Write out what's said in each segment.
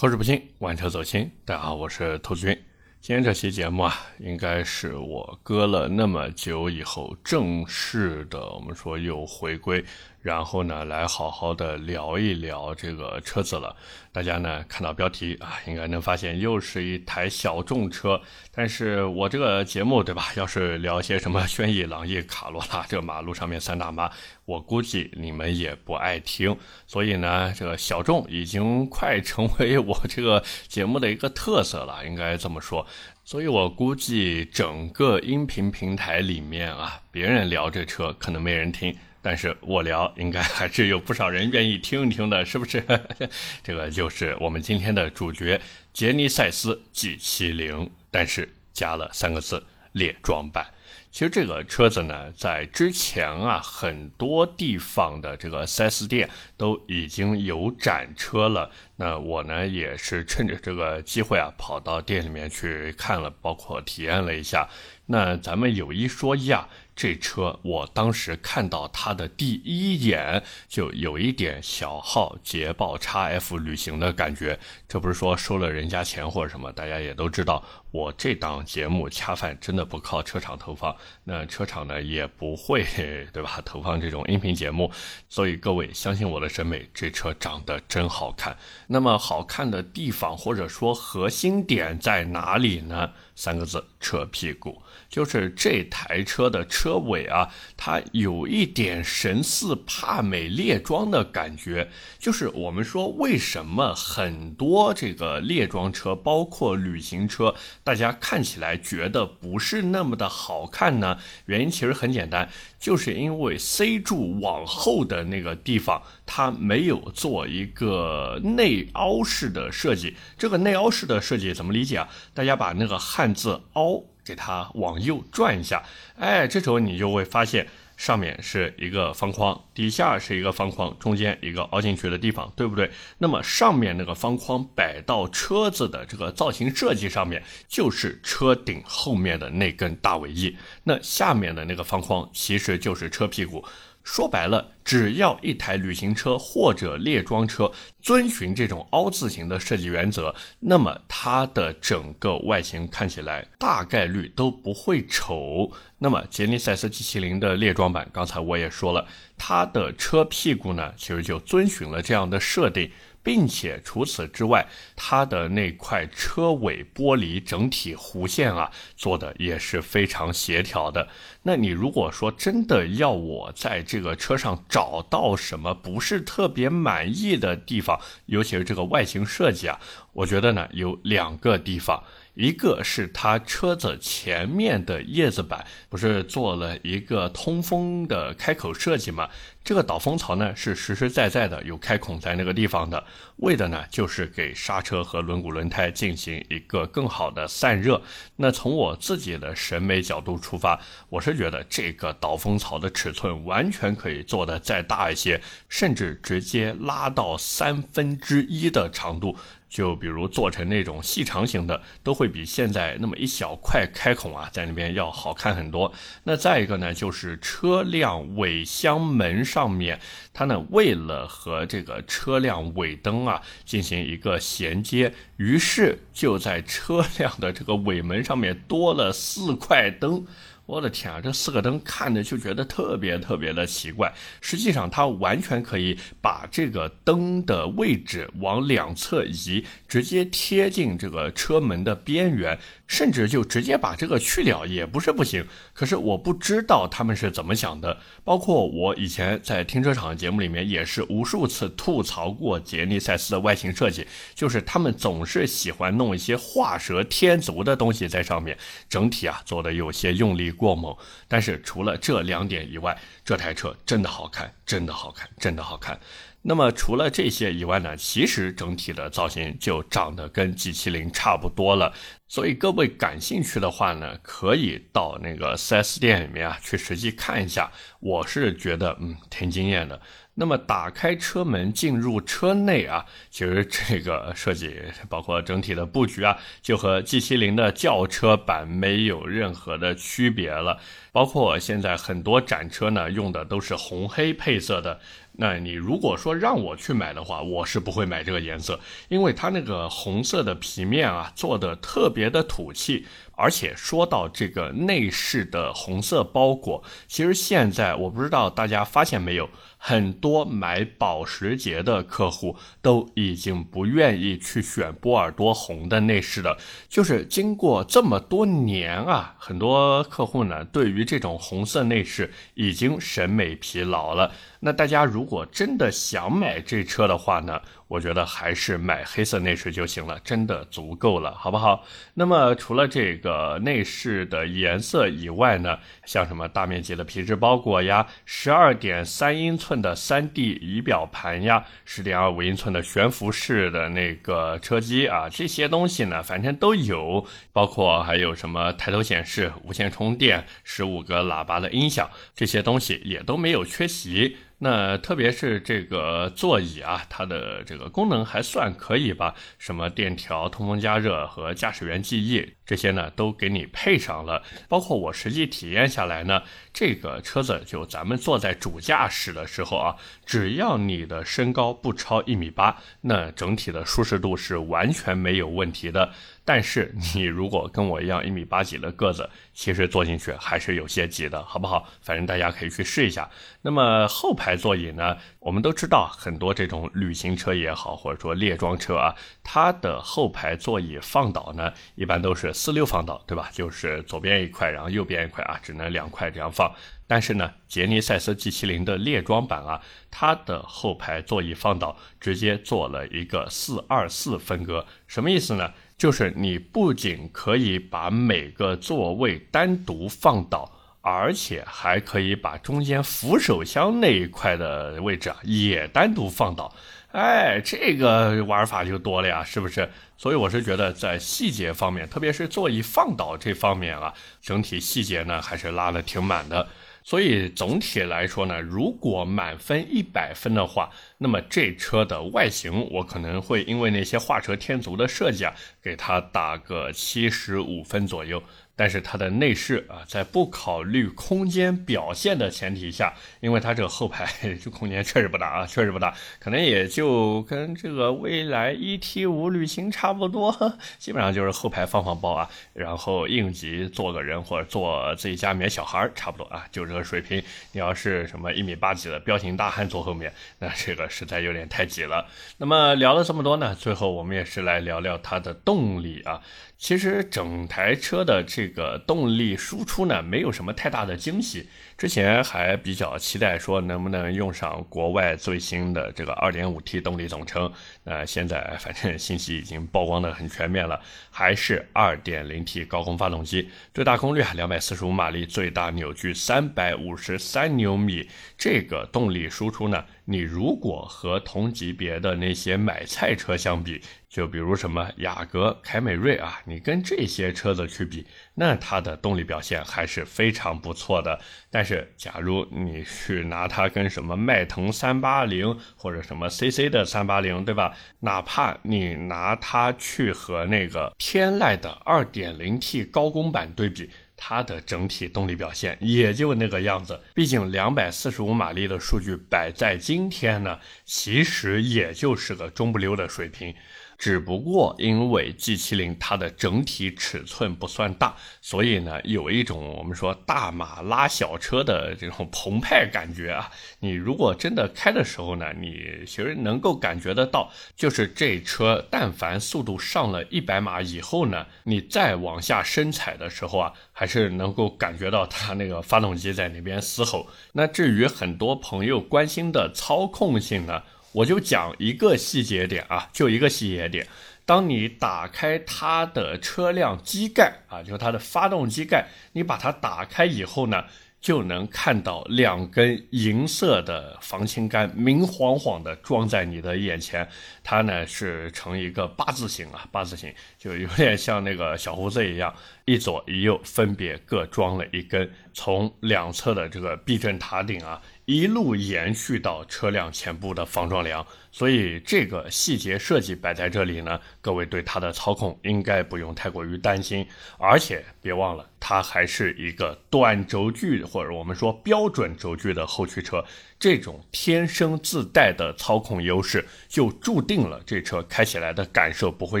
口齿不清，玩车走心。大家好，我是投资君。今天这期节目啊，应该是我搁了那么久以后正式的，我们说又回归。然后呢，来好好的聊一聊这个车子了。大家呢看到标题啊，应该能发现又是一台小众车。但是我这个节目对吧？要是聊些什么轩逸、朗逸、卡罗拉，这马路上面三大妈，我估计你们也不爱听。所以呢，这个小众已经快成为我这个节目的一个特色了，应该这么说。所以我估计整个音频平台里面啊，别人聊这车可能没人听。但是我聊应该还是有不少人愿意听一听的，是不是？这个就是我们今天的主角杰尼赛斯 G70，但是加了三个字列装版。其实这个车子呢，在之前啊，很多地方的这个 4S 店都已经有展车了。那我呢，也是趁着这个机会啊，跑到店里面去看了，包括体验了一下。那咱们有一说一啊。这车我当时看到它的第一眼就有一点小号捷豹 x F 旅行的感觉，这不是说收了人家钱或者什么，大家也都知道，我这档节目恰饭真的不靠车厂投放，那车厂呢也不会 对吧投放这种音频节目，所以各位相信我的审美，这车长得真好看。那么好看的地方或者说核心点在哪里呢？三个字：车屁股。就是这台车的车尾啊，它有一点神似帕美列装的感觉。就是我们说，为什么很多这个列装车，包括旅行车，大家看起来觉得不是那么的好看呢？原因其实很简单，就是因为 C 柱往后的那个地方，它没有做一个内凹式的设计。这个内凹式的设计怎么理解啊？大家把那个汉字“凹”。给它往右转一下，哎，这时候你就会发现上面是一个方框，底下是一个方框，中间一个凹进去的地方，对不对？那么上面那个方框摆到车子的这个造型设计上面，就是车顶后面的那根大尾翼，那下面的那个方框其实就是车屁股。说白了，只要一台旅行车或者列装车遵循这种凹字形的设计原则，那么它的整个外形看起来大概率都不会丑。那么杰尼赛斯 G70 的列装版，刚才我也说了，它的车屁股呢，其实就遵循了这样的设定。并且除此之外，它的那块车尾玻璃整体弧线啊，做的也是非常协调的。那你如果说真的要我在这个车上找到什么不是特别满意的地方，尤其是这个外形设计啊，我觉得呢有两个地方。一个是它车子前面的叶子板不是做了一个通风的开口设计吗？这个导风槽呢是实实在在的有开孔在那个地方的，为的呢就是给刹车和轮毂轮胎进行一个更好的散热。那从我自己的审美角度出发，我是觉得这个导风槽的尺寸完全可以做的再大一些，甚至直接拉到三分之一的长度。就比如做成那种细长型的，都会比现在那么一小块开孔啊，在那边要好看很多。那再一个呢，就是车辆尾箱门上面，它呢为了和这个车辆尾灯啊进行一个衔接，于是就在车辆的这个尾门上面多了四块灯。我的天啊，这四个灯看着就觉得特别特别的奇怪。实际上，它完全可以把这个灯的位置往两侧移，直接贴近这个车门的边缘。甚至就直接把这个去掉也不是不行，可是我不知道他们是怎么想的。包括我以前在停车场节目里面也是无数次吐槽过杰尼赛斯的外形设计，就是他们总是喜欢弄一些画蛇添足的东西在上面，整体啊做的有些用力过猛。但是除了这两点以外，这台车真的好看，真的好看，真的好看。那么除了这些以外呢，其实整体的造型就长得跟 G70 差不多了。所以各位感兴趣的话呢，可以到那个 4S 店里面啊去实际看一下。我是觉得嗯挺惊艳的。那么打开车门进入车内啊，其实这个设计 包括整体的布局啊，就和 G70 的轿车版没有任何的区别了。包括现在很多展车呢，用的都是红黑配色的。那你如果说让我去买的话，我是不会买这个颜色，因为它那个红色的皮面啊，做的特别的土气。而且说到这个内饰的红色包裹，其实现在我不知道大家发现没有。很多买保时捷的客户都已经不愿意去选波尔多红的内饰了，就是经过这么多年啊，很多客户呢对于这种红色内饰已经审美疲劳了。那大家如果真的想买这车的话呢？我觉得还是买黑色内饰就行了，真的足够了，好不好？那么除了这个内饰的颜色以外呢，像什么大面积的皮质包裹呀，十二点三英寸的三 D 仪表盘呀，十点二五英寸的悬浮式的那个车机啊，这些东西呢，反正都有，包括还有什么抬头显示、无线充电、十五个喇叭的音响，这些东西也都没有缺席。那特别是这个座椅啊，它的这个功能还算可以吧？什么电调、通风、加热和驾驶员记忆这些呢，都给你配上了。包括我实际体验下来呢，这个车子就咱们坐在主驾驶的时候啊，只要你的身高不超一米八，那整体的舒适度是完全没有问题的。但是你如果跟我一样一米八几的个子，其实坐进去还是有些挤的，好不好？反正大家可以去试一下。那么后排排座椅呢？我们都知道，很多这种旅行车也好，或者说列装车啊，它的后排座椅放倒呢，一般都是四六放倒，对吧？就是左边一块，然后右边一块啊，只能两块这样放。但是呢，杰尼赛斯 G70 的列装版啊，它的后排座椅放倒直接做了一个四二四分割，什么意思呢？就是你不仅可以把每个座位单独放倒，而且还可以把中间扶手箱那一块的位置啊也单独放倒。哎，这个玩法就多了呀，是不是？所以我是觉得在细节方面，特别是座椅放倒这方面啊，整体细节呢还是拉的挺满的。所以总体来说呢，如果满分一百分的话，那么这车的外形我可能会因为那些画蛇添足的设计啊，给它打个七十五分左右。但是它的内饰啊，在不考虑空间表现的前提下，因为它这个后排这空间确实不大啊，确实不大，可能也就跟这个蔚来 ET 五旅行差不多，基本上就是后排放放包啊，然后应急坐个人或者坐自己家里面小孩差不多啊，就这个水平。你要是什么一米八几的彪形大汉坐后面，那这个实在有点太挤了。那么聊了这么多呢，最后我们也是来聊聊它的动力啊。其实整台车的这个动力输出呢，没有什么太大的惊喜。之前还比较期待说能不能用上国外最新的这个 2.5T 动力总成，呃，现在 反正信息已经曝光的很全面了，还是 2.0T 高功发动机，最大功率啊245马力，最大扭矩353牛米。这个动力输出呢，你如果和同级别的那些买菜车相比，就比如什么雅阁、凯美瑞啊，你跟这些车子去比，那它的动力表现还是非常不错的。但是，假如你去拿它跟什么迈腾三八零或者什么 CC 的三八零，对吧？哪怕你拿它去和那个天籁的二点零 T 高功版对比，它的整体动力表现也就那个样子。毕竟两百四十五马力的数据摆在今天呢，其实也就是个中不溜的水平。只不过因为 G70 它的整体尺寸不算大，所以呢有一种我们说大马拉小车的这种澎湃感觉啊。你如果真的开的时候呢，你其实能够感觉得到，就是这车但凡速度上了一百码以后呢，你再往下深踩的时候啊，还是能够感觉到它那个发动机在那边嘶吼。那至于很多朋友关心的操控性呢？我就讲一个细节点啊，就一个细节点。当你打开它的车辆机盖啊，就是它的发动机盖，你把它打开以后呢，就能看到两根银色的防倾杆明晃晃的装在你的眼前。它呢是成一个八字形啊，八字形就有点像那个小胡子一样，一左一右分别各装了一根，从两侧的这个避震塔顶啊。一路延续到车辆前部的防撞梁。所以这个细节设计摆在这里呢，各位对它的操控应该不用太过于担心。而且别忘了，它还是一个短轴距或者我们说标准轴距的后驱车，这种天生自带的操控优势，就注定了这车开起来的感受不会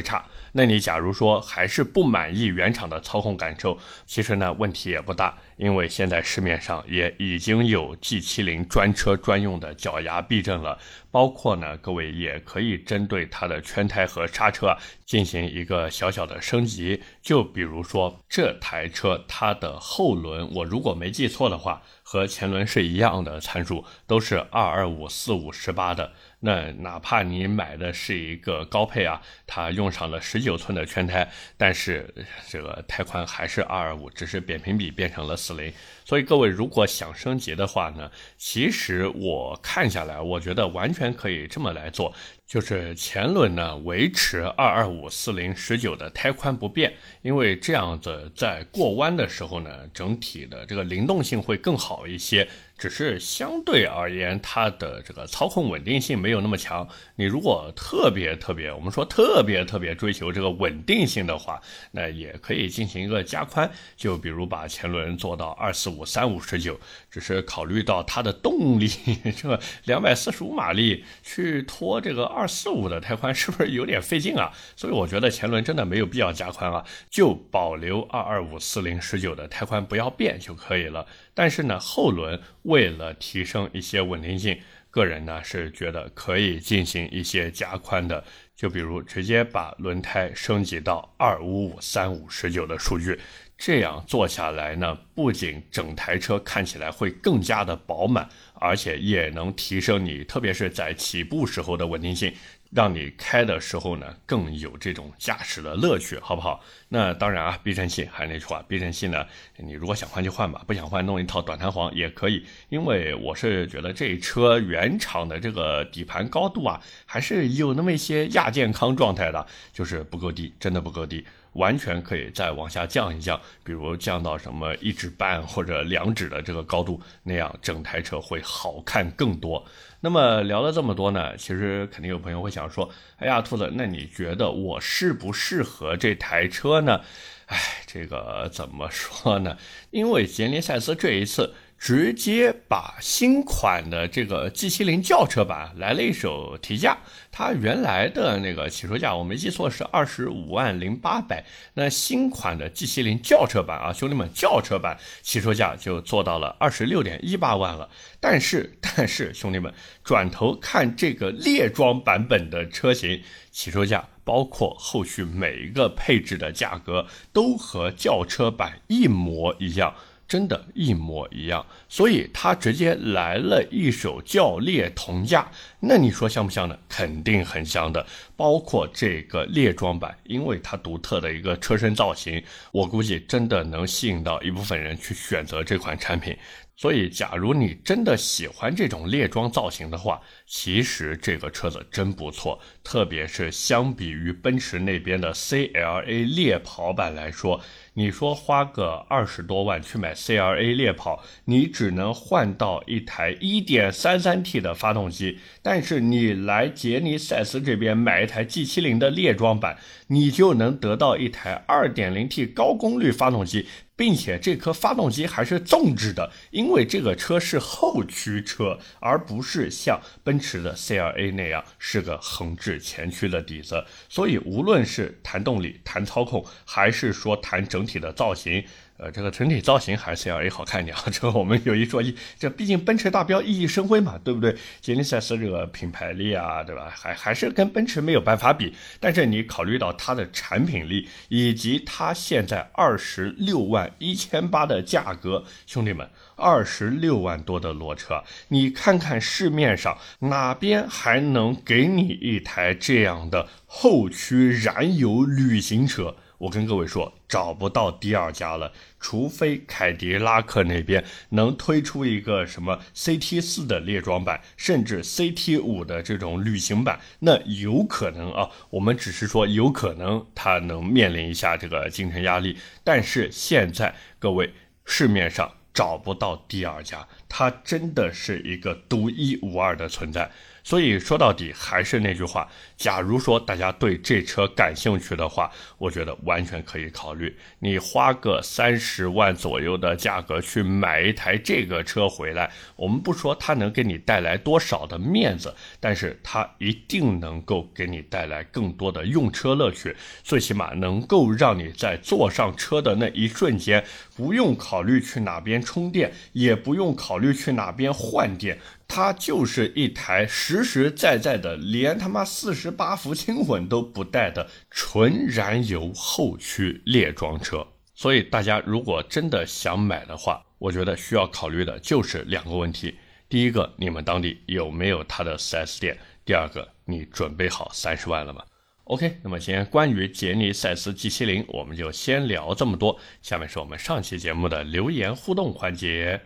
差。那你假如说还是不满意原厂的操控感受，其实呢问题也不大，因为现在市面上也已经有 G70 专车专用的脚牙避震了，包括呢各位也可以针对它的圈胎和刹车进行一个小小的升级，就比如说这台车它的后轮，我如果没记错的话，和前轮是一样的参数，都是二二五四五十八的。那哪怕你买的是一个高配啊，它用上了十九寸的圈胎，但是这个胎宽还是二二五，只是扁平比变成了零。所以各位如果想升级的话呢，其实我看下来，我觉得完全可以这么来做。就是前轮呢维持二二五四零十九的胎宽不变，因为这样子在过弯的时候呢，整体的这个灵动性会更好一些。只是相对而言，它的这个操控稳定性没有那么强。你如果特别特别，我们说特别特别追求这个稳定性的话，那也可以进行一个加宽，就比如把前轮做到二四五三五十九。只是考虑到它的动力，这个两百四十五马力去拖这个二四五的胎宽，是不是有点费劲啊？所以我觉得前轮真的没有必要加宽啊，就保留二二五四零十九的胎宽不要变就可以了。但是呢，后轮为了提升一些稳定性，个人呢是觉得可以进行一些加宽的，就比如直接把轮胎升级到二五五三五十九的数据，这样做下来呢，不仅整台车看起来会更加的饱满，而且也能提升你，特别是在起步时候的稳定性。让你开的时候呢，更有这种驾驶的乐趣，好不好？那当然啊，避震器还是那句话，避震器呢，你如果想换就换吧，不想换弄一套短弹簧也可以。因为我是觉得这车原厂的这个底盘高度啊，还是有那么一些亚健康状态的，就是不够低，真的不够低。完全可以再往下降一降，比如降到什么一指半或者两指的这个高度，那样整台车会好看更多。那么聊了这么多呢，其实肯定有朋友会想说：“哎呀，兔子，那你觉得我适不适合这台车呢？”哎，这个怎么说呢？因为杰尼赛斯这一次。直接把新款的这个 G70 轿车版来了一手提价，它原来的那个起售价我没记错是二十五万零八百，那新款的 G70 轿车版啊，兄弟们，轿车版起售价就做到了二十六点一八万了。但是，但是兄弟们，转头看这个列装版本的车型起售价，包括后续每一个配置的价格，都和轿车版一模一样。真的，一模一样，所以他直接来了一手教列同价，那你说像不像呢？肯定很像的。包括这个列装版，因为它独特的一个车身造型，我估计真的能吸引到一部分人去选择这款产品。所以，假如你真的喜欢这种列装造型的话，其实这个车子真不错。特别是相比于奔驰那边的 CLA 猎跑版来说，你说花个二十多万去买 C R A 猎跑，你只能换到一台 1.33T 的发动机。但是你来杰尼赛斯这边买一台 G70 的猎装版，你就能得到一台 2.0T 高功率发动机。并且这颗发动机还是纵置的，因为这个车是后驱车，而不是像奔驰的 CLA 那样是个横置前驱的底子。所以无论是谈动力、谈操控，还是说谈整体的造型。呃，这个整体造型还是 CLA 好看一点啊。这个我们有一说一，这毕竟奔驰大标熠熠生辉嘛，对不对？杰尼赛斯这个品牌力啊，对吧？还还是跟奔驰没有办法比。但是你考虑到它的产品力，以及它现在二十六万一千八的价格，兄弟们，二十六万多的裸车，你看看市面上哪边还能给你一台这样的后驱燃油旅行车？我跟各位说，找不到第二家了，除非凯迪拉克那边能推出一个什么 CT 四的列装版，甚至 CT 五的这种旅行版，那有可能啊。我们只是说有可能它能面临一下这个竞争压力，但是现在各位市面上找不到第二家，它真的是一个独一无二的存在。所以说到底还是那句话，假如说大家对这车感兴趣的话，我觉得完全可以考虑。你花个三十万左右的价格去买一台这个车回来，我们不说它能给你带来多少的面子，但是它一定能够给你带来更多的用车乐趣，最起码能够让你在坐上车的那一瞬间，不用考虑去哪边充电，也不用考虑去哪边换电。它就是一台实实在在的，连他妈四十八伏轻混都不带的纯燃油后驱列装车。所以大家如果真的想买的话，我觉得需要考虑的就是两个问题：第一个，你们当地有没有它的 4S 店；第二个，你准备好三十万了吗？OK，那么今天关于杰尼赛斯 G70，我们就先聊这么多。下面是我们上期节目的留言互动环节。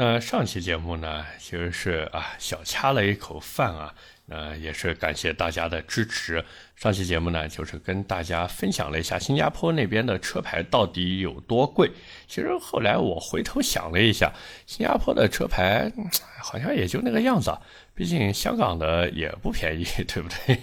那上期节目呢，其实是啊小掐了一口饭啊，那也是感谢大家的支持。上期节目呢，就是跟大家分享了一下新加坡那边的车牌到底有多贵。其实后来我回头想了一下，新加坡的车牌好像也就那个样子。毕竟香港的也不便宜，对不对？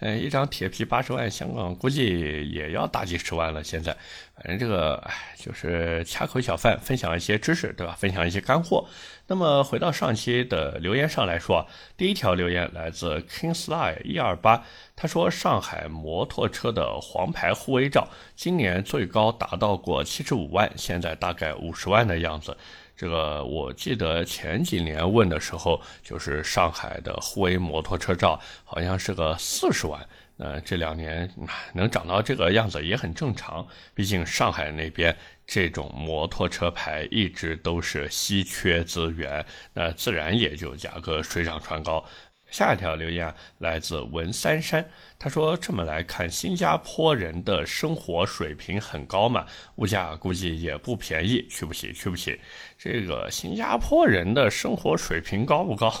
嗯，一张铁皮八十万，香港估计也要大几十万了。现在，反正这个哎，就是掐口小饭，分享一些知识，对吧？分享一些干货。那么回到上期的留言上来说，第一条留言来自 Kingsley 一二八，他说上海摩托车的黄牌护卫照今年最高达到过七十五万，现在大概五十万的样子。这个我记得前几年问的时候，就是上海的护卫摩托车照好像是个四十万。那这两年能涨到这个样子也很正常，毕竟上海那边这种摩托车牌一直都是稀缺资源，那自然也就价格水涨船高。下一条留言来自文三山。他说：“这么来看，新加坡人的生活水平很高嘛，物价估计也不便宜，去不起，去不起。这个新加坡人的生活水平高不高？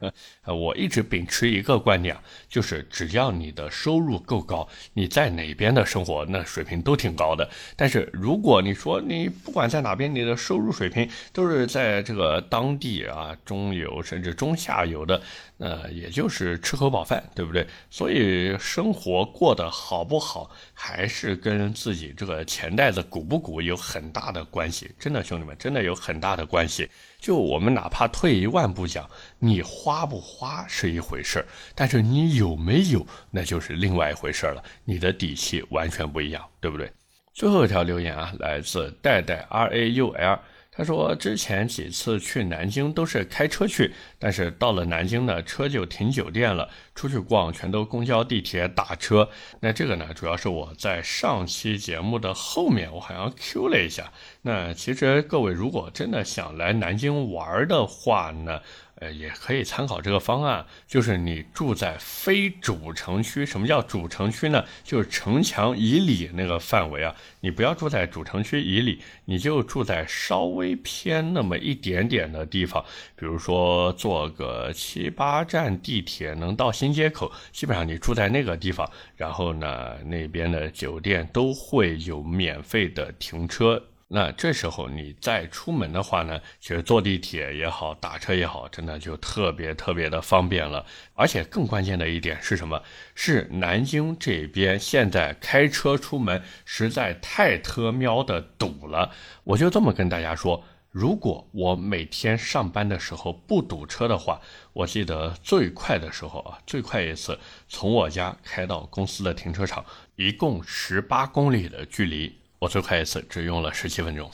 我一直秉持一个观点，就是只要你的收入够高，你在哪边的生活那水平都挺高的。但是如果你说你不管在哪边，你的收入水平都是在这个当地啊中游甚至中下游的，那也就是吃口饱饭，对不对？所以。”生活过得好不好，还是跟自己这个钱袋子鼓不鼓有很大的关系。真的，兄弟们，真的有很大的关系。就我们哪怕退一万步讲，你花不花是一回事儿，但是你有没有，那就是另外一回事儿了。你的底气完全不一样，对不对？最后一条留言啊，来自代代 R A U L。他说，之前几次去南京都是开车去，但是到了南京呢，车就停酒店了，出去逛全都公交、地铁打车。那这个呢，主要是我在上期节目的后面，我好像 Q 了一下。那其实各位如果真的想来南京玩的话呢？呃，也可以参考这个方案，就是你住在非主城区。什么叫主城区呢？就是城墙以里那个范围啊。你不要住在主城区以里，你就住在稍微偏那么一点点的地方。比如说坐个七八站地铁能到新街口，基本上你住在那个地方，然后呢，那边的酒店都会有免费的停车。那这时候你再出门的话呢，其实坐地铁也好，打车也好，真的就特别特别的方便了。而且更关键的一点是什么？是南京这边现在开车出门实在太特喵的堵了。我就这么跟大家说，如果我每天上班的时候不堵车的话，我记得最快的时候啊，最快一次从我家开到公司的停车场，一共十八公里的距离。我最快一次只用了十七分钟，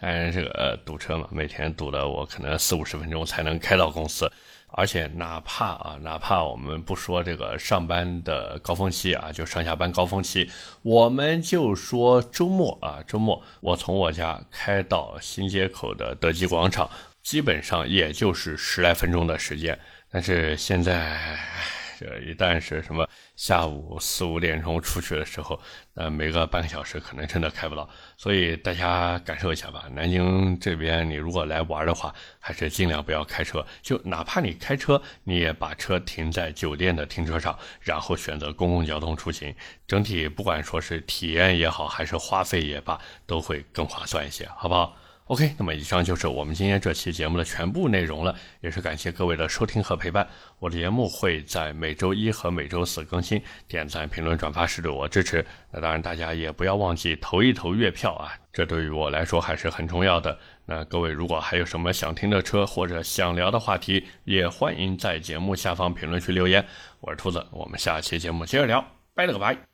当然这个堵车嘛，每天堵的我可能四五十分钟才能开到公司，而且哪怕啊，哪怕我们不说这个上班的高峰期啊，就上下班高峰期，我们就说周末啊，周末我从我家开到新街口的德基广场，基本上也就是十来分钟的时间，但是现在。这一旦是什么下午四五点钟出去的时候，呃没个半个小时可能真的开不到。所以大家感受一下吧。南京这边，你如果来玩的话，还是尽量不要开车。就哪怕你开车，你也把车停在酒店的停车场，然后选择公共交通出行。整体不管说是体验也好，还是花费也罢，都会更划算一些，好不好？OK，那么以上就是我们今天这期节目的全部内容了，也是感谢各位的收听和陪伴。我的节目会在每周一和每周四更新，点赞、评论、转发是对我支持。那当然，大家也不要忘记投一投月票啊，这对于我来说还是很重要的。那各位如果还有什么想听的车或者想聊的话题，也欢迎在节目下方评论区留言。我是兔子，我们下期节目接着聊，拜了个拜。